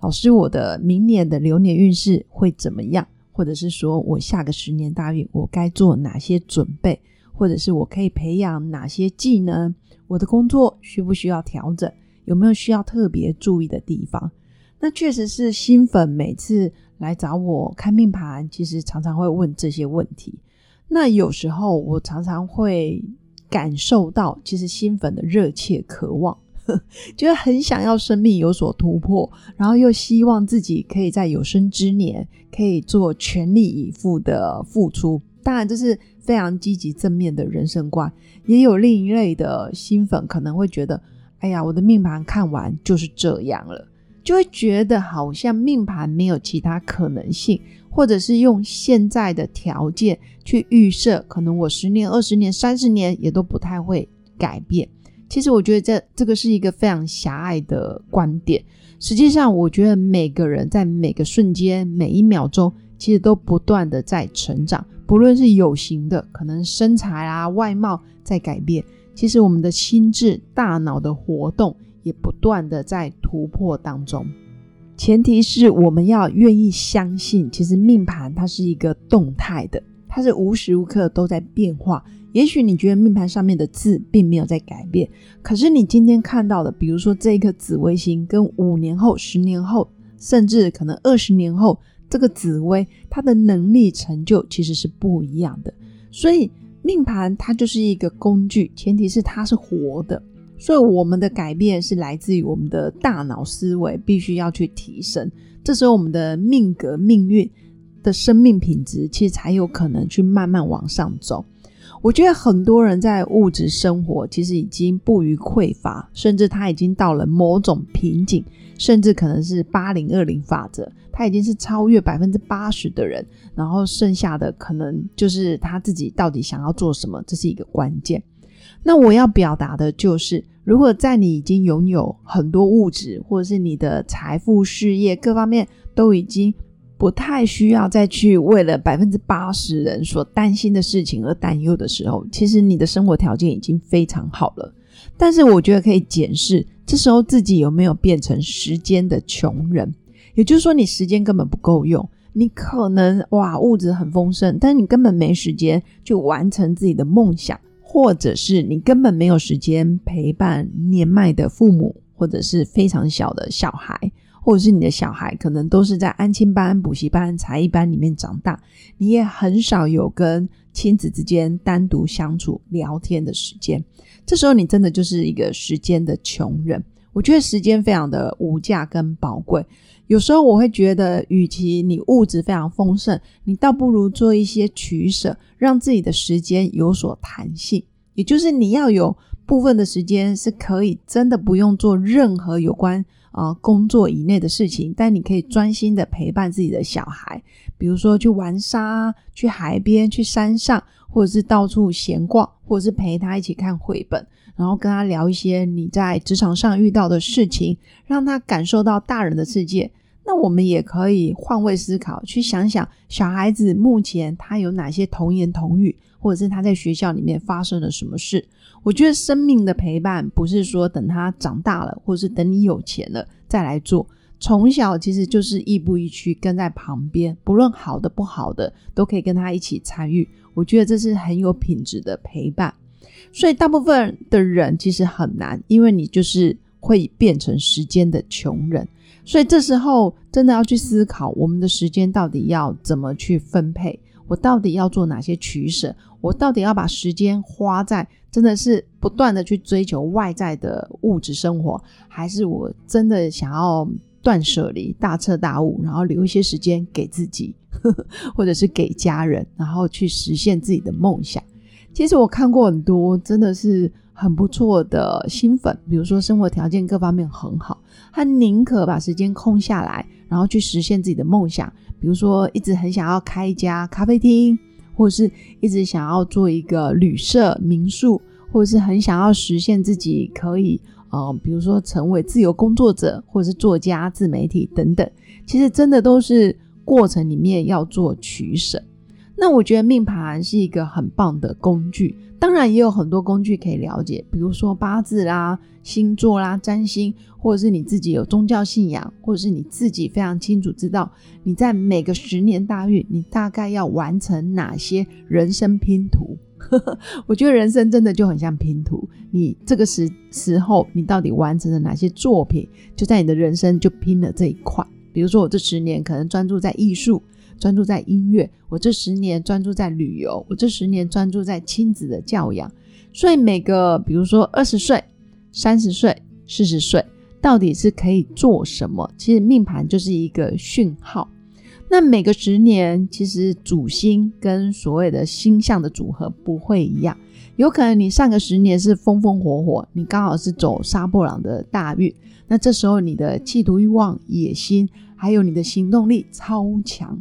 老师，我的明年的流年运势会怎么样？或者是说我下个十年大运，我该做哪些准备？或者是我可以培养哪些技能？我的工作需不需要调整？有没有需要特别注意的地方？那确实是新粉每次来找我看命盘，其实常常会问这些问题。那有时候我常常会感受到，其实新粉的热切渴望。就很想要生命有所突破，然后又希望自己可以在有生之年可以做全力以赴的付出。当然，这是非常积极正面的人生观。也有另一类的新粉可能会觉得：“哎呀，我的命盘看完就是这样了。”就会觉得好像命盘没有其他可能性，或者是用现在的条件去预设，可能我十年、二十年、三十年也都不太会改变。其实我觉得这这个是一个非常狭隘的观点。实际上，我觉得每个人在每个瞬间、每一秒钟，其实都不断的在成长。不论是有形的，可能身材啊、外貌在改变；其实我们的心智、大脑的活动也不断的在突破当中。前提是我们要愿意相信，其实命盘它是一个动态的，它是无时无刻都在变化。也许你觉得命盘上面的字并没有在改变，可是你今天看到的，比如说这一颗紫微星，跟五年后、十年后，甚至可能二十年后，这个紫微它的能力成就其实是不一样的。所以命盘它就是一个工具，前提是它是活的。所以我们的改变是来自于我们的大脑思维必须要去提升，这时候我们的命格、命运的生命品质其实才有可能去慢慢往上走。我觉得很多人在物质生活其实已经不予匮乏，甚至他已经到了某种瓶颈，甚至可能是八零二零法则，他已经是超越百分之八十的人，然后剩下的可能就是他自己到底想要做什么，这是一个关键。那我要表达的就是，如果在你已经拥有很多物质，或者是你的财富、事业各方面都已经。不太需要再去为了百分之八十人所担心的事情而担忧的时候，其实你的生活条件已经非常好了。但是我觉得可以检视，这时候自己有没有变成时间的穷人？也就是说，你时间根本不够用，你可能哇物质很丰盛，但是你根本没时间去完成自己的梦想，或者是你根本没有时间陪伴年迈的父母，或者是非常小的小孩。或者是你的小孩可能都是在安亲班、补习班、才艺班里面长大，你也很少有跟亲子之间单独相处、聊天的时间。这时候你真的就是一个时间的穷人。我觉得时间非常的无价跟宝贵。有时候我会觉得，与其你物质非常丰盛，你倒不如做一些取舍，让自己的时间有所弹性。也就是你要有部分的时间是可以真的不用做任何有关。啊，工作以内的事情，但你可以专心的陪伴自己的小孩，比如说去玩沙、去海边、去山上，或者是到处闲逛，或者是陪他一起看绘本，然后跟他聊一些你在职场上遇到的事情，让他感受到大人的世界。那我们也可以换位思考，去想想小孩子目前他有哪些童言童语，或者是他在学校里面发生了什么事。我觉得生命的陪伴不是说等他长大了，或者是等你有钱了再来做。从小其实就是亦步亦趋跟在旁边，不论好的不好的，都可以跟他一起参与。我觉得这是很有品质的陪伴。所以大部分的人其实很难，因为你就是会变成时间的穷人。所以这时候真的要去思考，我们的时间到底要怎么去分配？我到底要做哪些取舍？我到底要把时间花在真的是不断的去追求外在的物质生活，还是我真的想要断舍离、大彻大悟，然后留一些时间给自己，或者是给家人，然后去实现自己的梦想？其实我看过很多，真的是很不错的新粉，比如说生活条件各方面很好，他宁可把时间空下来，然后去实现自己的梦想，比如说一直很想要开一家咖啡厅，或者是一直想要做一个旅社民宿，或者是很想要实现自己可以，呃，比如说成为自由工作者，或者是作家、自媒体等等，其实真的都是过程里面要做取舍。那我觉得命盘是一个很棒的工具，当然也有很多工具可以了解，比如说八字啦、星座啦、占星，或者是你自己有宗教信仰，或者是你自己非常清楚知道你在每个十年大运，你大概要完成哪些人生拼图。我觉得人生真的就很像拼图，你这个时时候你到底完成了哪些作品，就在你的人生就拼了这一块。比如说我这十年可能专注在艺术。专注在音乐，我这十年专注在旅游，我这十年专注在亲子的教养。所以每个，比如说二十岁、三十岁、四十岁，到底是可以做什么？其实命盘就是一个讯号。那每个十年，其实主星跟所谓的星象的组合不会一样。有可能你上个十年是风风火火，你刚好是走杀破狼的大运，那这时候你的企图欲望、野心，还有你的行动力超强。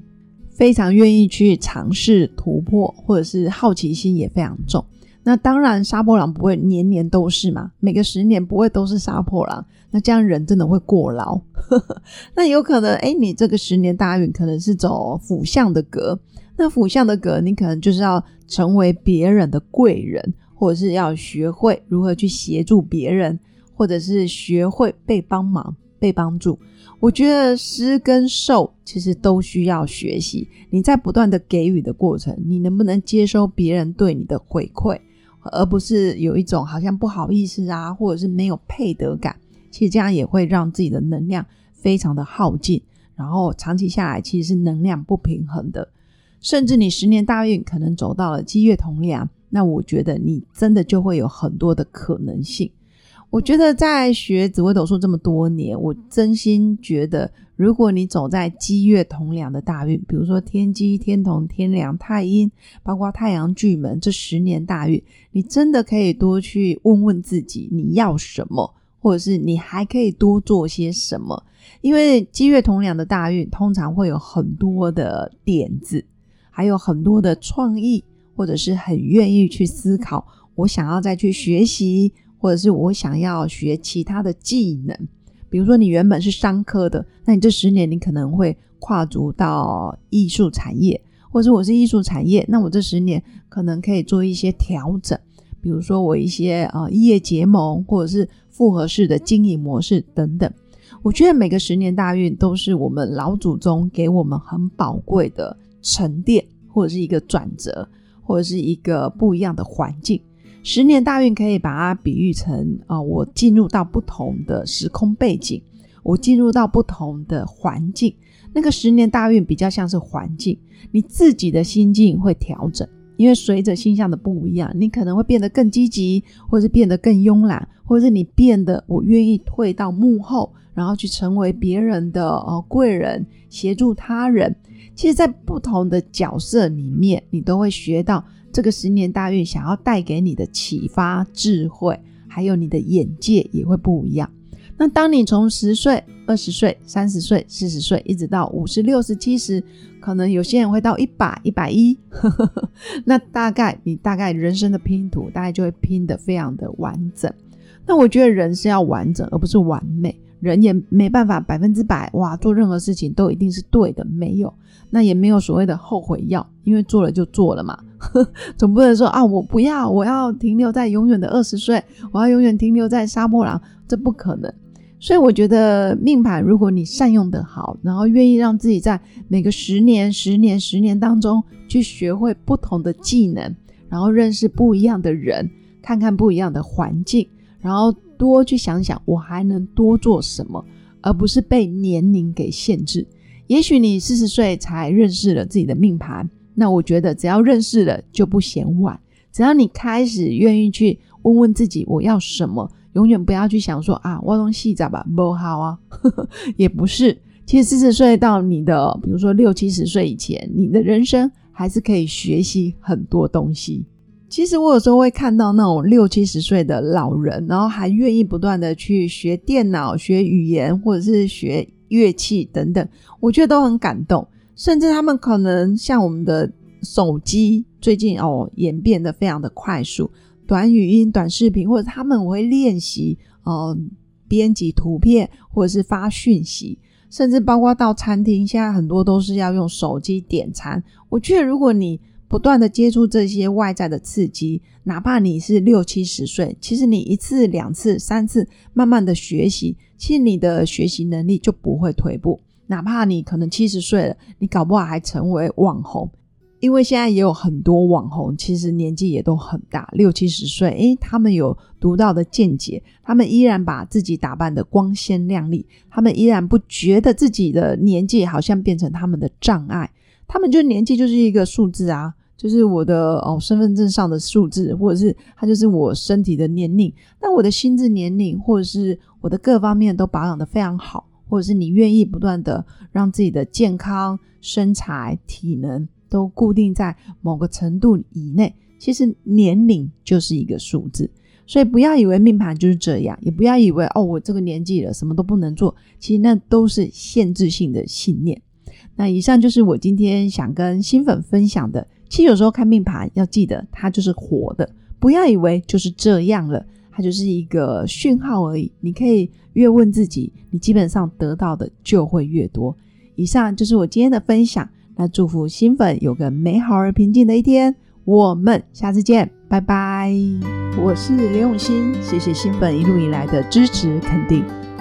非常愿意去尝试突破，或者是好奇心也非常重。那当然，杀破狼不会年年都是嘛，每个十年不会都是杀破狼。那这样人真的会过劳。那有可能，哎，你这个十年大运可能是走辅相的格，那辅相的格，你可能就是要成为别人的贵人，或者是要学会如何去协助别人，或者是学会被帮忙、被帮助。我觉得施跟受其实都需要学习。你在不断的给予的过程，你能不能接收别人对你的回馈，而不是有一种好像不好意思啊，或者是没有配得感。其实这样也会让自己的能量非常的耗尽，然后长期下来其实是能量不平衡的。甚至你十年大运可能走到了积月同梁，那我觉得你真的就会有很多的可能性。我觉得在学紫微斗数这么多年，我真心觉得，如果你走在积月同梁的大运，比如说天机、天同、天梁、太阴，包括太阳巨门这十年大运，你真的可以多去问问自己你要什么，或者是你还可以多做些什么。因为积月同梁的大运通常会有很多的点子，还有很多的创意，或者是很愿意去思考，我想要再去学习。或者是我想要学其他的技能，比如说你原本是商科的，那你这十年你可能会跨足到艺术产业，或者我是艺术产业，那我这十年可能可以做一些调整，比如说我一些啊业结盟，或者是复合式的经营模式等等。我觉得每个十年大运都是我们老祖宗给我们很宝贵的沉淀，或者是一个转折，或者是一个不一样的环境。十年大运可以把它比喻成啊，我进入到不同的时空背景，我进入到不同的环境。那个十年大运比较像是环境，你自己的心境会调整，因为随着星象的不一样，你可能会变得更积极，或者是变得更慵懒，或者是你变得我愿意退到幕后，然后去成为别人的呃贵人，协助他人。其实，在不同的角色里面，你都会学到。这个十年大运想要带给你的启发、智慧，还有你的眼界也会不一样。那当你从十岁、二十岁、三十岁、四十岁，一直到五十六、十七十，可能有些人会到一百、一百一，那大概你大概人生的拼图，大概就会拼得非常的完整。那我觉得人是要完整，而不是完美。人也没办法百分之百哇，做任何事情都一定是对的，没有，那也没有所谓的后悔药，因为做了就做了嘛，总不能说啊，我不要，我要停留在永远的二十岁，我要永远停留在沙漠狼，这不可能。所以我觉得命盘，如果你善用的好，然后愿意让自己在每个十年、十年、十年当中去学会不同的技能，然后认识不一样的人，看看不一样的环境，然后。多去想想，我还能多做什么，而不是被年龄给限制。也许你四十岁才认识了自己的命盘，那我觉得只要认识了就不嫌晚。只要你开始愿意去问问自己我要什么，永远不要去想说啊，我东西咋吧不好啊，也不是。其实四十岁到你的，比如说六七十岁以前，你的人生还是可以学习很多东西。其实我有时候会看到那种六七十岁的老人，然后还愿意不断的去学电脑、学语言或者是学乐器等等，我觉得都很感动。甚至他们可能像我们的手机，最近哦演变的非常的快速，短语音、短视频，或者他们会练习哦编辑图片或者是发讯息，甚至包括到餐厅，现在很多都是要用手机点餐。我觉得如果你不断的接触这些外在的刺激，哪怕你是六七十岁，其实你一次、两次、三次，慢慢的学习，其实你的学习能力就不会退步。哪怕你可能七十岁了，你搞不好还成为网红，因为现在也有很多网红，其实年纪也都很大，六七十岁，诶，他们有独到的见解，他们依然把自己打扮的光鲜亮丽，他们依然不觉得自己的年纪好像变成他们的障碍。他们就年纪就是一个数字啊，就是我的哦身份证上的数字，或者是它就是我身体的年龄。那我的心智年龄，或者是我的各方面都保养的非常好，或者是你愿意不断的让自己的健康、身材、体能都固定在某个程度以内，其实年龄就是一个数字。所以不要以为命盘就是这样，也不要以为哦我这个年纪了什么都不能做，其实那都是限制性的信念。那以上就是我今天想跟新粉分享的。其实有时候看命盘要记得，它就是活的，不要以为就是这样了，它就是一个讯号而已。你可以越问自己，你基本上得到的就会越多。以上就是我今天的分享。那祝福新粉有个美好而平静的一天。我们下次见，拜拜。我是刘永新，谢谢新粉一路以来的支持肯定。